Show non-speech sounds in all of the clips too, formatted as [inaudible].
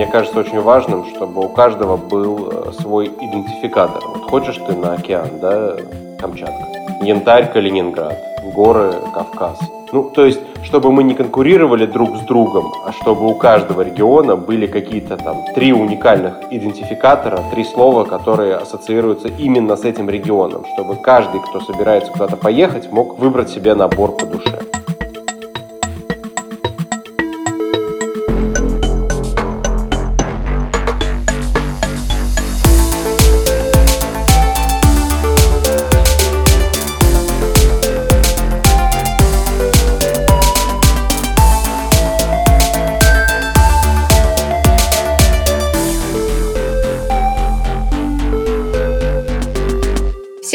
мне кажется очень важным, чтобы у каждого был э, свой идентификатор. Вот хочешь ты на океан, да, Камчатка, Янтарь, Калининград, горы, Кавказ. Ну, то есть, чтобы мы не конкурировали друг с другом, а чтобы у каждого региона были какие-то там три уникальных идентификатора, три слова, которые ассоциируются именно с этим регионом, чтобы каждый, кто собирается куда-то поехать, мог выбрать себе набор по душе.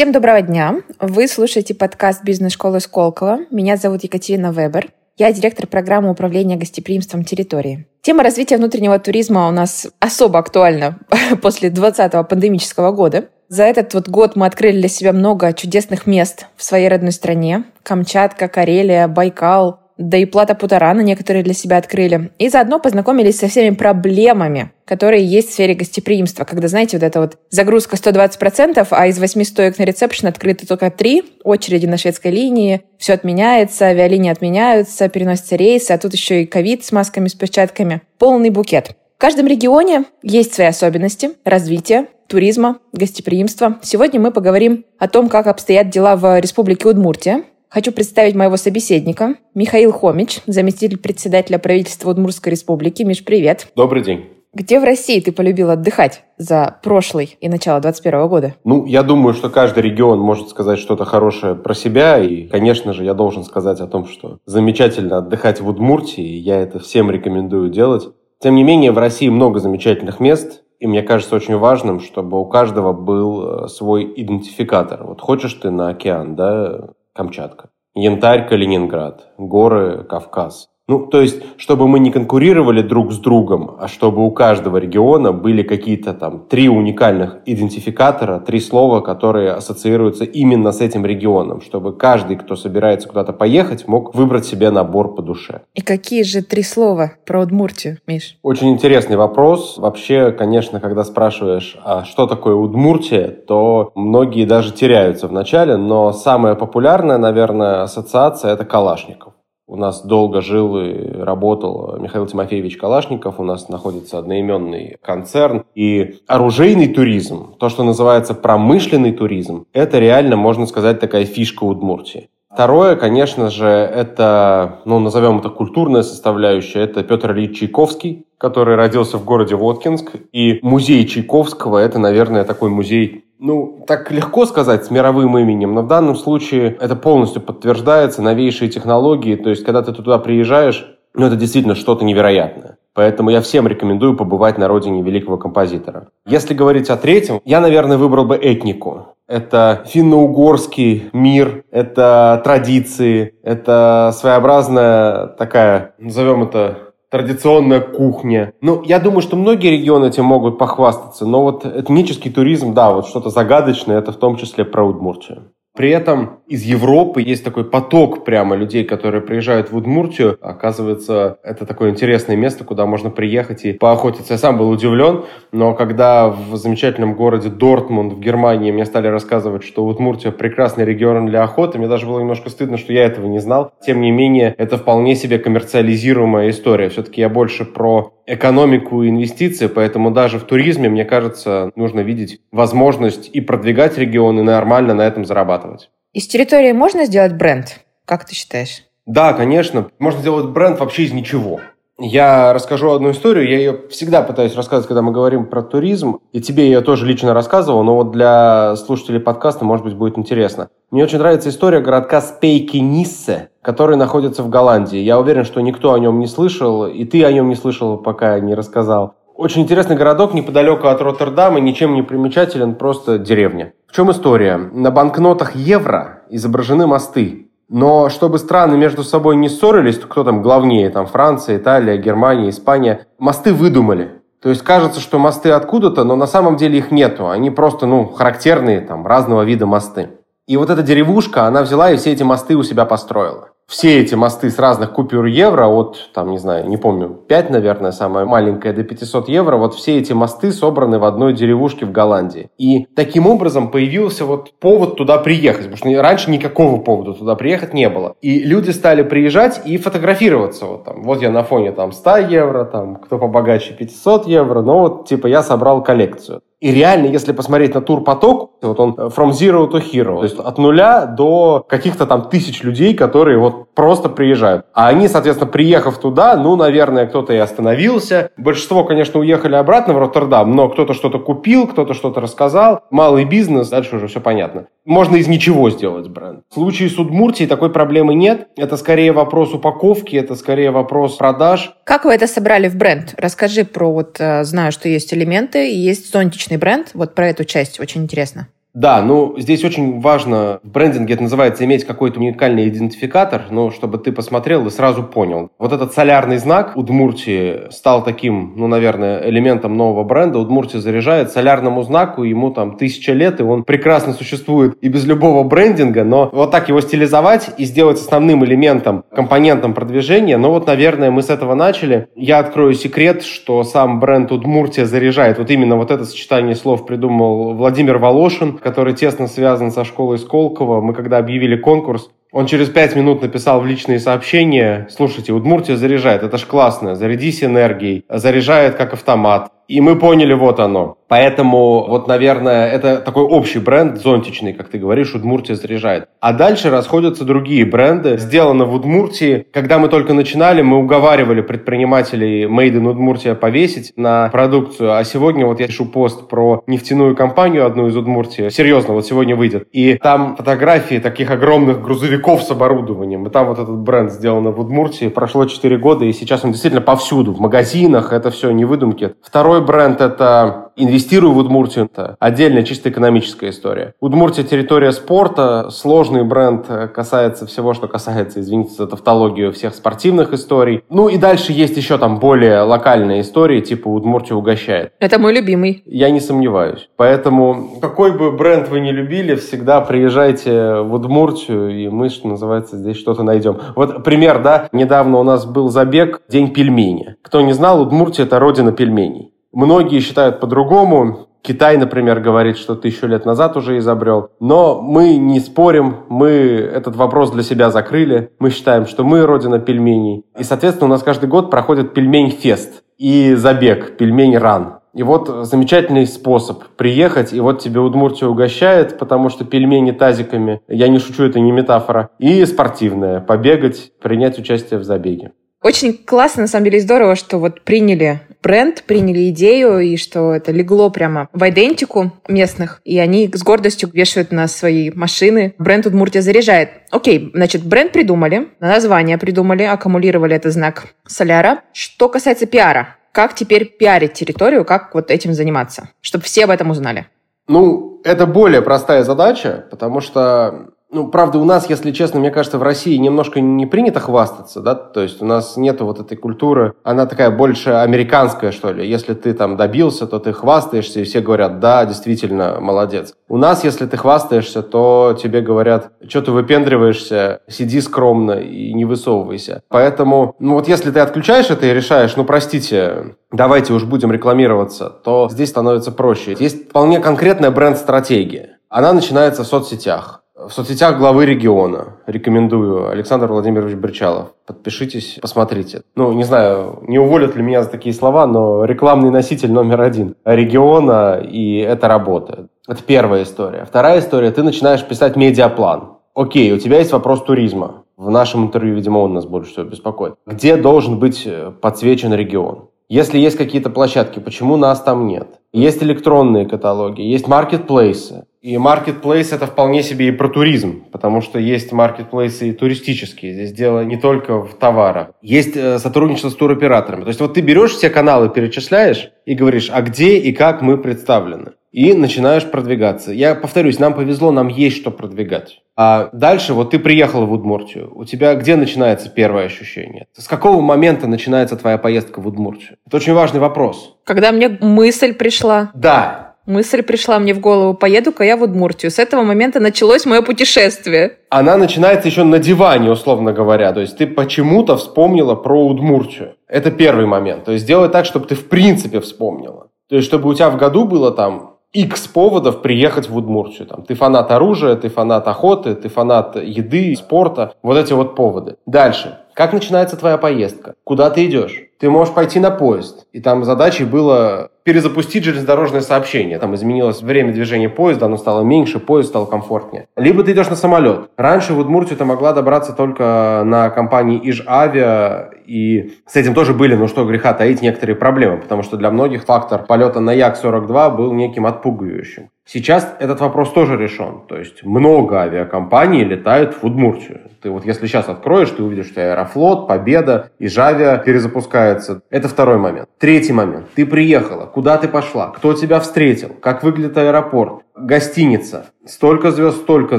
Всем доброго дня! Вы слушаете подкаст «Бизнес-школы Сколково». Меня зовут Екатерина Вебер. Я директор программы управления гостеприимством территории. Тема развития внутреннего туризма у нас особо актуальна [laughs] после 20-го пандемического года. За этот вот год мы открыли для себя много чудесных мест в своей родной стране. Камчатка, Карелия, Байкал, да и плата Путарана некоторые для себя открыли. И заодно познакомились со всеми проблемами, которые есть в сфере гостеприимства. Когда, знаете, вот эта вот загрузка 120%, а из 8 стоек на ресепшн открыты только 3, очереди на шведской линии, все отменяется, авиалинии отменяются, переносятся рейсы, а тут еще и ковид с масками, с перчатками. Полный букет. В каждом регионе есть свои особенности развития, туризма, гостеприимства. Сегодня мы поговорим о том, как обстоят дела в Республике Удмуртия, Хочу представить моего собеседника, Михаил Хомич, заместитель председателя правительства Удмуртской республики. Миш, привет. Добрый день. Где в России ты полюбил отдыхать за прошлый и начало 2021 года? Ну, я думаю, что каждый регион может сказать что-то хорошее про себя. И, конечно же, я должен сказать о том, что замечательно отдыхать в Удмуртии. И я это всем рекомендую делать. Тем не менее, в России много замечательных мест. И мне кажется очень важным, чтобы у каждого был э, свой идентификатор. Вот хочешь ты на океан, да, Камчатка. Янтарь, Калининград. Горы, Кавказ. Ну, то есть, чтобы мы не конкурировали друг с другом, а чтобы у каждого региона были какие-то там три уникальных идентификатора, три слова, которые ассоциируются именно с этим регионом, чтобы каждый, кто собирается куда-то поехать, мог выбрать себе набор по душе. И какие же три слова про Удмуртию, Миш? Очень интересный вопрос. Вообще, конечно, когда спрашиваешь, а что такое Удмуртия, то многие даже теряются вначале, но самая популярная, наверное, ассоциация – это Калашников. У нас долго жил и работал Михаил Тимофеевич Калашников, у нас находится одноименный концерн. И оружейный туризм, то, что называется промышленный туризм, это реально, можно сказать, такая фишка Удмуртии. Второе, конечно же, это, ну, назовем это культурная составляющая, это Петр Ильич Чайковский, который родился в городе Воткинск. И музей Чайковского – это, наверное, такой музей ну, так легко сказать с мировым именем, но в данном случае это полностью подтверждается, новейшие технологии, то есть когда ты туда приезжаешь, ну, это действительно что-то невероятное. Поэтому я всем рекомендую побывать на родине великого композитора. Если говорить о третьем, я, наверное, выбрал бы этнику. Это финно-угорский мир, это традиции, это своеобразная такая, назовем это традиционная кухня. Ну, я думаю, что многие регионы этим могут похвастаться, но вот этнический туризм, да, вот что-то загадочное, это в том числе про Удмуртию. При этом из Европы есть такой поток прямо людей, которые приезжают в Удмуртию. Оказывается, это такое интересное место, куда можно приехать и поохотиться. Я сам был удивлен, но когда в замечательном городе Дортмунд в Германии мне стали рассказывать, что Удмуртия прекрасный регион для охоты, мне даже было немножко стыдно, что я этого не знал. Тем не менее, это вполне себе коммерциализируемая история. Все-таки я больше про экономику и инвестиции, поэтому даже в туризме, мне кажется, нужно видеть возможность и продвигать регионы, и нормально на этом зарабатывать. Из территории можно сделать бренд? Как ты считаешь? Да, конечно. Можно сделать бренд вообще из ничего. Я расскажу одну историю. Я ее всегда пытаюсь рассказывать, когда мы говорим про туризм. И тебе я ее тоже лично рассказывал, но вот для слушателей подкаста, может быть, будет интересно. Мне очень нравится история городка Спейки-Ниссе, который находится в Голландии. Я уверен, что никто о нем не слышал, и ты о нем не слышал, пока не рассказал. Очень интересный городок неподалеку от Роттердама, ничем не примечателен, просто деревня. В чем история? На банкнотах евро изображены мосты. Но чтобы страны между собой не ссорились, кто там главнее, там Франция, Италия, Германия, Испания, мосты выдумали. То есть кажется, что мосты откуда-то, но на самом деле их нету. Они просто, ну, характерные, там, разного вида мосты. И вот эта деревушка, она взяла и все эти мосты у себя построила. все эти мосты с разных купюр евро, от, там, не знаю, не помню, 5, наверное, самая маленькая, до 500 евро, вот все эти мосты собраны в одной деревушке в Голландии. И таким образом появился вот повод туда приехать, потому что раньше никакого повода туда приехать не было. И люди стали приезжать и фотографироваться. Вот, там, вот я на фоне там 100 евро, там, кто побогаче 500 евро, но вот типа я собрал коллекцию. И реально, если посмотреть на турпоток, вот он from zero to hero, то есть от нуля до каких-то там тысяч людей, которые вот просто приезжают. А они, соответственно, приехав туда, ну, наверное, кто-то и остановился. Большинство, конечно, уехали обратно в Роттердам, но кто-то что-то купил, кто-то что-то рассказал. Малый бизнес, дальше уже все понятно. Можно из ничего сделать бренд. В случае с Удмуртией такой проблемы нет. Это скорее вопрос упаковки, это скорее вопрос продаж. Как вы это собрали в бренд? Расскажи про, вот, э, знаю, что есть элементы, есть зонтичные личный бренд. Вот про эту часть очень интересно. Да, ну здесь очень важно, в брендинге это называется иметь какой-то уникальный идентификатор, но чтобы ты посмотрел и сразу понял. Вот этот солярный знак Удмуртии стал таким, ну, наверное, элементом нового бренда. Удмуртия заряжает солярному знаку, ему там тысяча лет, и он прекрасно существует и без любого брендинга, но вот так его стилизовать и сделать основным элементом, компонентом продвижения, ну вот, наверное, мы с этого начали. Я открою секрет, что сам бренд Удмуртия заряжает. Вот именно вот это сочетание слов придумал Владимир Волошин, который тесно связан со школой Сколково. Мы когда объявили конкурс, он через пять минут написал в личные сообщения, слушайте, Удмуртия заряжает, это ж классно, зарядись энергией, заряжает как автомат. И мы поняли, вот оно. Поэтому, вот, наверное, это такой общий бренд, зонтичный, как ты говоришь, Удмуртия заряжает. А дальше расходятся другие бренды. Сделано в Удмуртии. Когда мы только начинали, мы уговаривали предпринимателей Made in Удмуртия повесить на продукцию. А сегодня вот я пишу пост про нефтяную компанию, одну из Удмуртии. Серьезно, вот сегодня выйдет. И там фотографии таких огромных грузовиков с оборудованием. И там вот этот бренд сделан в Удмуртии. Прошло 4 года, и сейчас он действительно повсюду. В магазинах, это все не выдумки. Второй бренд – это инвестирую в Удмуртию. Это отдельная чисто экономическая история. Удмуртия – территория спорта, сложный бренд э, касается всего, что касается, извините за тавтологию, всех спортивных историй. Ну и дальше есть еще там более локальные истории, типа Удмуртия угощает. Это мой любимый. Я не сомневаюсь. Поэтому какой бы бренд вы ни любили, всегда приезжайте в Удмуртию, и мы, что называется, здесь что-то найдем. Вот пример, да, недавно у нас был забег «День пельмени». Кто не знал, Удмуртия – это родина пельменей. Многие считают по-другому. Китай, например, говорит, что тысячу лет назад уже изобрел. Но мы не спорим, мы этот вопрос для себя закрыли. Мы считаем, что мы родина пельменей. И, соответственно, у нас каждый год проходит пельмень-фест и забег, пельмень-ран. И вот замечательный способ приехать, и вот тебе Удмуртия угощает, потому что пельмени тазиками, я не шучу, это не метафора, и спортивное, побегать, принять участие в забеге. Очень классно, на самом деле, здорово, что вот приняли бренд, приняли идею, и что это легло прямо в идентику местных, и они с гордостью вешают на свои машины. Бренд Удмуртия заряжает. Окей, значит, бренд придумали, название придумали, аккумулировали этот знак соляра. Что касается пиара, как теперь пиарить территорию, как вот этим заниматься, чтобы все об этом узнали? Ну, это более простая задача, потому что ну, правда, у нас, если честно, мне кажется, в России немножко не принято хвастаться, да, то есть у нас нету вот этой культуры, она такая больше американская, что ли. Если ты там добился, то ты хвастаешься, и все говорят, да, действительно, молодец. У нас, если ты хвастаешься, то тебе говорят, что ты выпендриваешься, сиди скромно и не высовывайся. Поэтому, ну вот если ты отключаешь это и решаешь, ну, простите, давайте уж будем рекламироваться, то здесь становится проще. Есть вполне конкретная бренд-стратегия. Она начинается в соцсетях. В соцсетях главы региона. Рекомендую. Александр Владимирович Берчалов. Подпишитесь, посмотрите. Ну, не знаю, не уволят ли меня за такие слова, но рекламный носитель номер один региона, и это работает. Это первая история. Вторая история. Ты начинаешь писать медиаплан. Окей, у тебя есть вопрос туризма. В нашем интервью, видимо, он нас больше всего беспокоит. Где должен быть э, подсвечен регион? Если есть какие-то площадки, почему нас там нет? Есть электронные каталоги, есть маркетплейсы. И маркетплейс это вполне себе и про туризм, потому что есть маркетплейсы и туристические. Здесь дело не только в товарах. Есть э, сотрудничество с туроператорами. То есть вот ты берешь все каналы, перечисляешь и говоришь, а где и как мы представлены. И начинаешь продвигаться. Я повторюсь, нам повезло, нам есть что продвигать. А дальше вот ты приехал в Удмуртию. У тебя где начинается первое ощущение? С какого момента начинается твоя поездка в Удмуртию? Это очень важный вопрос. Когда мне мысль пришла. Да, мысль пришла мне в голову, поеду-ка я в Удмуртию. С этого момента началось мое путешествие. Она начинается еще на диване, условно говоря. То есть ты почему-то вспомнила про Удмуртию. Это первый момент. То есть сделай так, чтобы ты в принципе вспомнила. То есть чтобы у тебя в году было там X поводов приехать в Удмуртию. Там, ты фанат оружия, ты фанат охоты, ты фанат еды, спорта. Вот эти вот поводы. Дальше. Как начинается твоя поездка? Куда ты идешь? Ты можешь пойти на поезд. И там задачей было перезапустить железнодорожное сообщение. Там изменилось время движения поезда, оно стало меньше, поезд стал комфортнее. Либо ты идешь на самолет. Раньше в Удмуртию ты могла добраться только на компании Иж-Авиа, и с этим тоже были, ну что греха таить, некоторые проблемы, потому что для многих фактор полета на Як-42 был неким отпугивающим. Сейчас этот вопрос тоже решен. То есть много авиакомпаний летают в Удмуртию. Ты вот если сейчас откроешь, ты увидишь, что Аэрофлот, Победа и Жавиа перезапускается. Это второй момент. Третий момент. Ты приехала. Куда ты пошла? Кто тебя встретил? Как выглядит аэропорт? Гостиница. Столько звезд, столько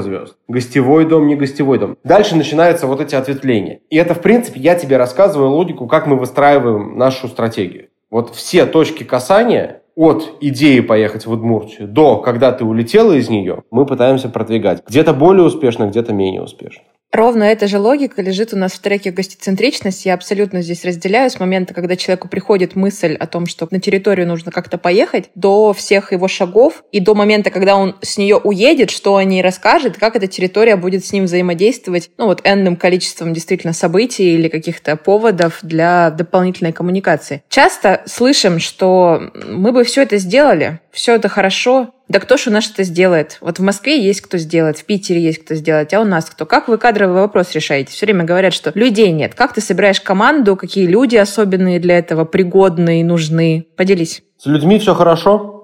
звезд. Гостевой дом, не гостевой дом. Дальше начинаются вот эти ответвления. И это, в принципе, я тебе рассказываю логику, как мы выстраиваем нашу стратегию. Вот все точки касания от идеи поехать в Удмуртию до когда ты улетела из нее, мы пытаемся продвигать. Где-то более успешно, где-то менее успешно. Ровно эта же логика лежит у нас в треке гостецентричность. Я абсолютно здесь разделяю с момента, когда человеку приходит мысль о том, что на территорию нужно как-то поехать, до всех его шагов и до момента, когда он с нее уедет, что о ней расскажет, как эта территория будет с ним взаимодействовать, ну вот энным количеством действительно событий или каких-то поводов для дополнительной коммуникации. Часто слышим, что мы бы все это сделали, все это хорошо, да кто ж у нас это сделает? Вот в Москве есть кто сделать, в Питере есть кто сделать, а у нас кто? Как вы кадровый вопрос решаете? Все время говорят, что людей нет. Как ты собираешь команду? Какие люди особенные для этого, пригодные, нужны? Поделись. С людьми все хорошо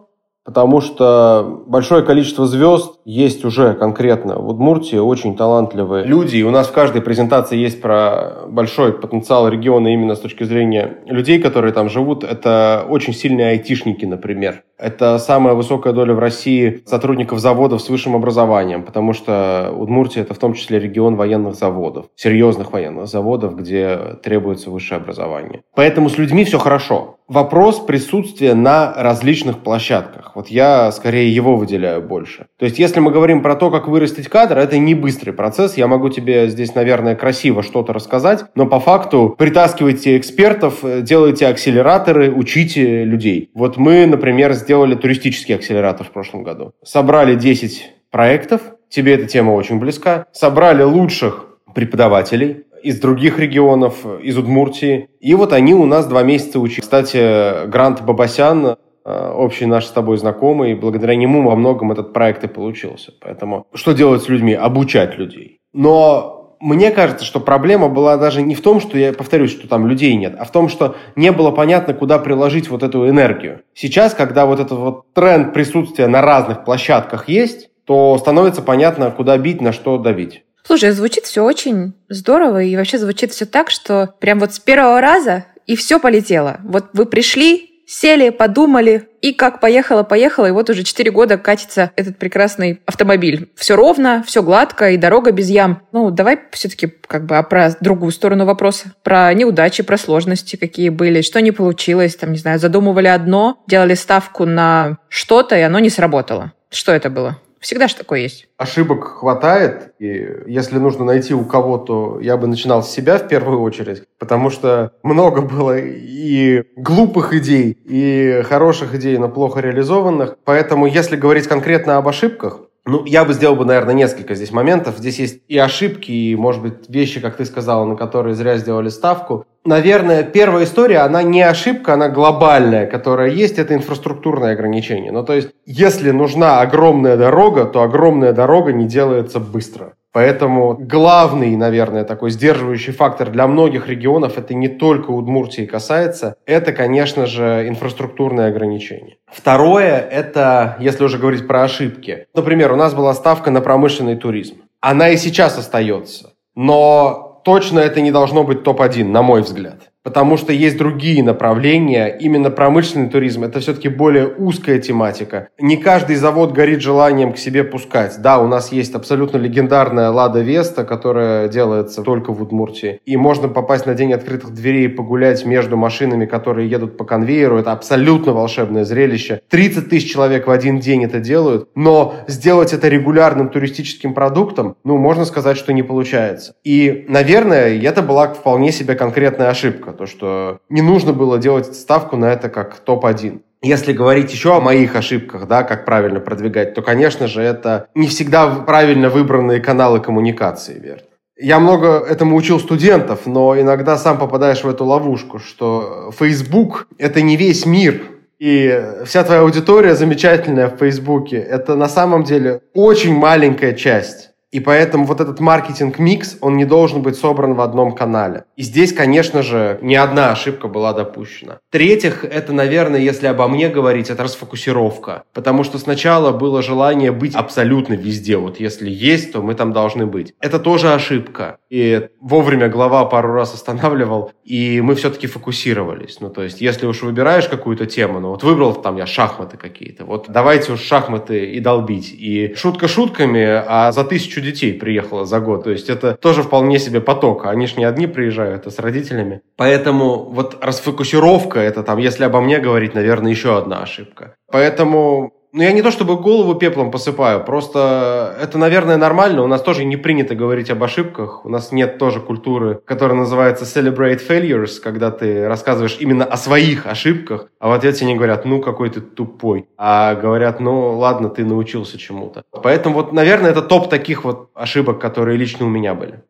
потому что большое количество звезд есть уже конкретно в Удмуртии, очень талантливые люди, и у нас в каждой презентации есть про большой потенциал региона именно с точки зрения людей, которые там живут. Это очень сильные айтишники, например. Это самая высокая доля в России сотрудников заводов с высшим образованием, потому что Удмуртия это в том числе регион военных заводов, серьезных военных заводов, где требуется высшее образование. Поэтому с людьми все хорошо. Вопрос присутствия на различных площадках. Вот я скорее его выделяю больше. То есть если мы говорим про то, как вырастить кадр, это не быстрый процесс. Я могу тебе здесь, наверное, красиво что-то рассказать, но по факту притаскивайте экспертов, делайте акселераторы, учите людей. Вот мы, например, сделали туристический акселератор в прошлом году. Собрали 10 проектов, тебе эта тема очень близка, собрали лучших преподавателей из других регионов, из Удмуртии. И вот они у нас два месяца учили. Кстати, Грант Бабасян, э, общий наш с тобой знакомый, благодаря нему во многом этот проект и получился. Поэтому что делать с людьми? Обучать людей. Но мне кажется, что проблема была даже не в том, что я повторюсь, что там людей нет, а в том, что не было понятно, куда приложить вот эту энергию. Сейчас, когда вот этот вот тренд присутствия на разных площадках есть, то становится понятно, куда бить, на что давить. Слушай, звучит все очень здорово, и вообще звучит все так, что прям вот с первого раза и все полетело. Вот вы пришли, сели, подумали, и как поехала, поехала, и вот уже 4 года катится этот прекрасный автомобиль. Все ровно, все гладко, и дорога без ям. Ну, давай все-таки как бы а про другую сторону вопроса. Про неудачи, про сложности, какие были, что не получилось, там, не знаю, задумывали одно, делали ставку на что-то, и оно не сработало. Что это было? Всегда же такое есть. Ошибок хватает, и если нужно найти у кого, то я бы начинал с себя в первую очередь, потому что много было и глупых идей, и хороших идей, но плохо реализованных. Поэтому, если говорить конкретно об ошибках, ну, я бы сделал бы, наверное, несколько здесь моментов. Здесь есть и ошибки, и, может быть, вещи, как ты сказала, на которые зря сделали ставку. Наверное, первая история, она не ошибка, она глобальная, которая есть, это инфраструктурное ограничение. Ну, то есть, если нужна огромная дорога, то огромная дорога не делается быстро. Поэтому главный, наверное, такой сдерживающий фактор для многих регионов, это не только Удмуртии касается, это, конечно же, инфраструктурные ограничения. Второе, это, если уже говорить про ошибки. Например, у нас была ставка на промышленный туризм. Она и сейчас остается. Но точно это не должно быть топ-1, на мой взгляд. Потому что есть другие направления. Именно промышленный туризм – это все-таки более узкая тематика. Не каждый завод горит желанием к себе пускать. Да, у нас есть абсолютно легендарная «Лада Веста», которая делается только в Удмуртии. И можно попасть на день открытых дверей и погулять между машинами, которые едут по конвейеру. Это абсолютно волшебное зрелище. 30 тысяч человек в один день это делают. Но сделать это регулярным туристическим продуктом, ну, можно сказать, что не получается. И, наверное, это была вполне себе конкретная ошибка. То, что не нужно было делать ставку на это как топ-1. Если говорить еще о моих ошибках, да, как правильно продвигать, то, конечно же, это не всегда правильно выбранные каналы коммуникации, верно. Я много этому учил студентов, но иногда сам попадаешь в эту ловушку, что Facebook – это не весь мир, и вся твоя аудитория замечательная в Фейсбуке. Это на самом деле очень маленькая часть. И поэтому вот этот маркетинг-микс, он не должен быть собран в одном канале. И здесь, конечно же, не одна ошибка была допущена. В-третьих, это, наверное, если обо мне говорить, это расфокусировка. Потому что сначала было желание быть абсолютно везде. Вот если есть, то мы там должны быть. Это тоже ошибка. И вовремя глава пару раз останавливал, и мы все-таки фокусировались. Ну, то есть, если уж выбираешь какую-то тему, ну, вот выбрал там я шахматы какие-то, вот давайте уж шахматы и долбить. И шутка шутками, а за тысячу детей приехало за год. То есть это тоже вполне себе поток. Они ж не одни приезжают, а с родителями. Поэтому вот расфокусировка, это там, если обо мне говорить, наверное, еще одна ошибка. Поэтому ну, я не то чтобы голову пеплом посыпаю, просто это, наверное, нормально. У нас тоже не принято говорить об ошибках. У нас нет тоже культуры, которая называется celebrate failures, когда ты рассказываешь именно о своих ошибках, а в ответ тебе не говорят, ну, какой ты тупой, а говорят, ну, ладно, ты научился чему-то. Поэтому вот, наверное, это топ таких вот ошибок, которые лично у меня были.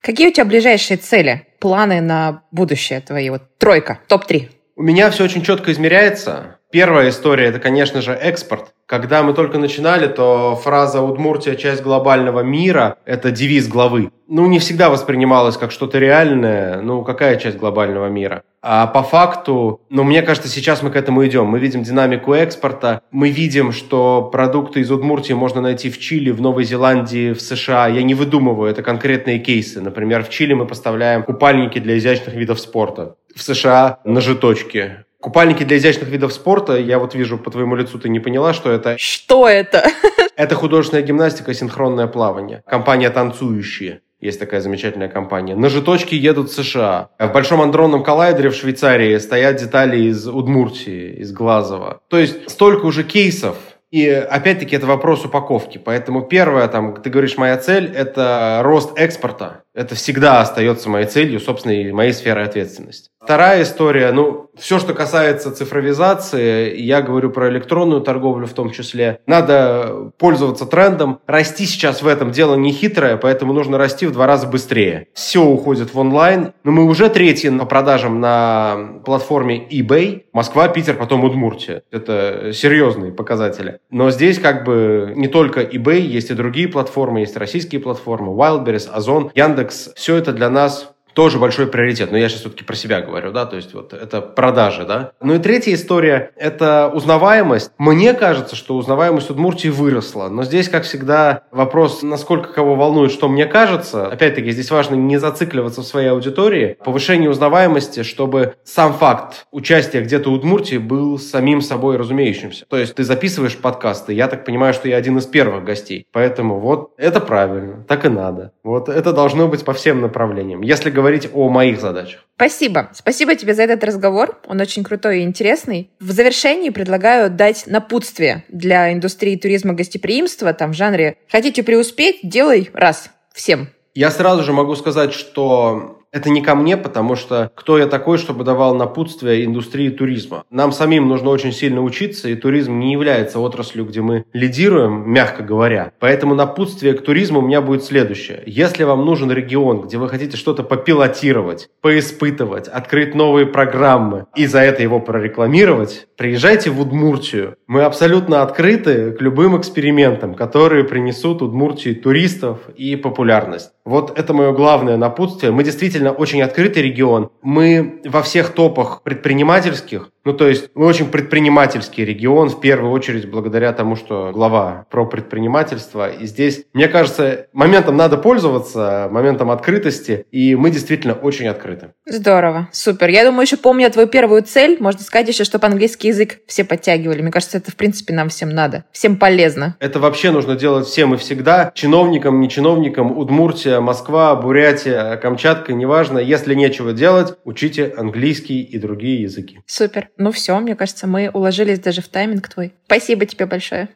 Какие у тебя ближайшие цели, планы на будущее твои? Вот тройка, топ-3. У меня все очень четко измеряется. Первая история – это, конечно же, экспорт. Когда мы только начинали, то фраза «Удмуртия – часть глобального мира» – это девиз главы. Ну, не всегда воспринималась как что-то реальное. Ну, какая часть глобального мира? А по факту, ну, мне кажется, сейчас мы к этому идем. Мы видим динамику экспорта. Мы видим, что продукты из Удмуртии можно найти в Чили, в Новой Зеландии, в США. Я не выдумываю, это конкретные кейсы. Например, в Чили мы поставляем купальники для изящных видов спорта. В США ножеточки Купальники для изящных видов спорта, я вот вижу по твоему лицу, ты не поняла, что это? Что это? [laughs] Это художественная гимнастика, синхронное плавание. Компания «Танцующие». Есть такая замечательная компания. Ножиточки едут в США. В Большом андронном коллайдере в Швейцарии стоят детали из Удмуртии, из Глазова. То есть столько уже кейсов, и опять-таки это вопрос упаковки. Поэтому первое, там, ты говоришь, моя цель – это рост экспорта. Это всегда остается моей целью, собственно, и моей сферой ответственности. Вторая история, ну, все, что касается цифровизации, я говорю про электронную торговлю в том числе, надо пользоваться трендом. Расти сейчас в этом дело не хитрое, поэтому нужно расти в два раза быстрее. Все уходит в онлайн, но мы уже третьи по продажам на платформе eBay. Москва, Питер, потом Удмуртия. Это серьезные показатели. Но здесь как бы не только eBay, есть и другие платформы, есть российские платформы, Wildberries, Озон, Яндекс. Все это для нас тоже большой приоритет. Но я сейчас все-таки про себя говорю, да, то есть вот это продажи, да. Ну и третья история – это узнаваемость. Мне кажется, что узнаваемость Удмуртии выросла, но здесь, как всегда, вопрос, насколько кого волнует, что мне кажется. Опять-таки, здесь важно не зацикливаться в своей аудитории. Повышение узнаваемости, чтобы сам факт участия где-то Удмуртии был самим собой разумеющимся. То есть ты записываешь подкасты, я так понимаю, что я один из первых гостей. Поэтому вот это правильно, так и надо. Вот это должно быть по всем направлениям. Если говорить говорить о моих задачах. Спасибо. Спасибо тебе за этот разговор. Он очень крутой и интересный. В завершении предлагаю дать напутствие для индустрии туризма гостеприимства, там в жанре «хотите преуспеть, делай раз». Всем. Я сразу же могу сказать, что это не ко мне, потому что кто я такой, чтобы давал напутствие индустрии туризма? Нам самим нужно очень сильно учиться, и туризм не является отраслью, где мы лидируем, мягко говоря. Поэтому напутствие к туризму у меня будет следующее. Если вам нужен регион, где вы хотите что-то попилотировать, поиспытывать, открыть новые программы и за это его прорекламировать, приезжайте в Удмуртию. Мы абсолютно открыты к любым экспериментам, которые принесут Удмуртии туристов и популярность. Вот это мое главное напутствие. Мы действительно очень открытый регион. Мы во всех топах предпринимательских, ну то есть мы очень предпринимательский регион, в первую очередь благодаря тому, что глава про предпринимательство. И здесь, мне кажется, моментом надо пользоваться, моментом открытости, и мы действительно очень открыты. Здорово, супер. Я думаю, еще помню твою первую цель, можно сказать еще, чтобы английский язык все подтягивали. Мне кажется, это в принципе нам всем надо, всем полезно. Это вообще нужно делать всем и всегда, чиновникам, не чиновникам, Удмуртия, Москва, Бурятия, Камчатка, неважно. Если нечего делать, учите английский и другие языки. Супер. Ну все, мне кажется, мы уложились даже в тайминг твой. Спасибо тебе большое.